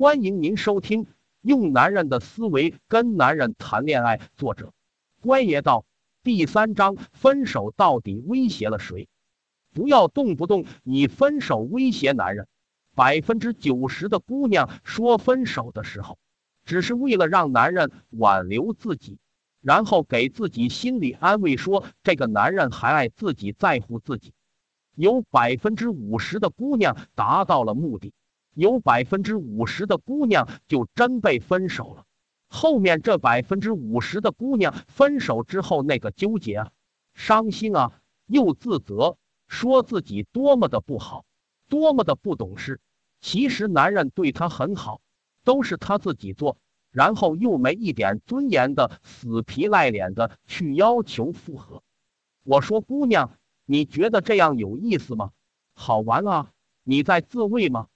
欢迎您收听《用男人的思维跟男人谈恋爱》，作者关爷道第三章：分手到底威胁了谁？不要动不动以分手威胁男人。百分之九十的姑娘说分手的时候，只是为了让男人挽留自己，然后给自己心理安慰，说这个男人还爱自己，在乎自己。有百分之五十的姑娘达到了目的。有百分之五十的姑娘就真被分手了，后面这百分之五十的姑娘分手之后那个纠结啊、伤心啊，又自责，说自己多么的不好，多么的不懂事。其实男人对她很好，都是她自己做，然后又没一点尊严的死皮赖脸的去要求复合。我说姑娘，你觉得这样有意思吗？好玩啊？你在自慰吗？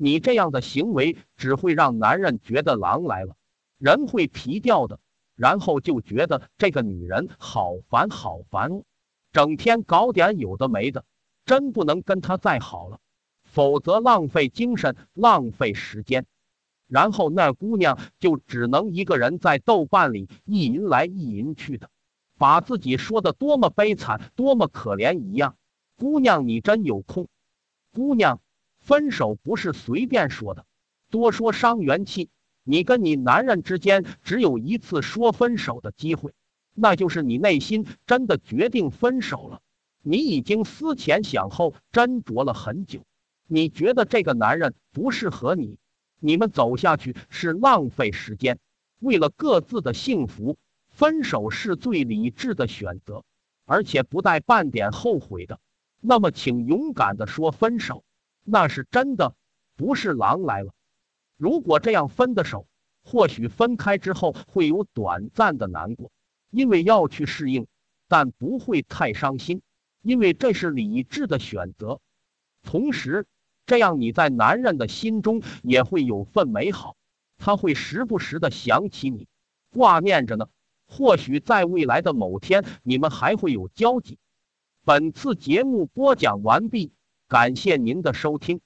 你这样的行为只会让男人觉得狼来了，人会皮掉的，然后就觉得这个女人好烦好烦，整天搞点有的没的，真不能跟她再好了，否则浪费精神，浪费时间。然后那姑娘就只能一个人在豆瓣里意淫来意淫去的，把自己说的多么悲惨，多么可怜一样。姑娘，你真有空，姑娘。分手不是随便说的，多说伤元气。你跟你男人之间只有一次说分手的机会，那就是你内心真的决定分手了。你已经思前想后，斟酌了很久，你觉得这个男人不适合你，你们走下去是浪费时间。为了各自的幸福，分手是最理智的选择，而且不带半点后悔的。那么，请勇敢的说分手。那是真的，不是狼来了。如果这样分的手，或许分开之后会有短暂的难过，因为要去适应，但不会太伤心，因为这是理智的选择。同时，这样你在男人的心中也会有份美好，他会时不时的想起你，挂念着呢。或许在未来的某天，你们还会有交集。本次节目播讲完毕。感谢您的收听。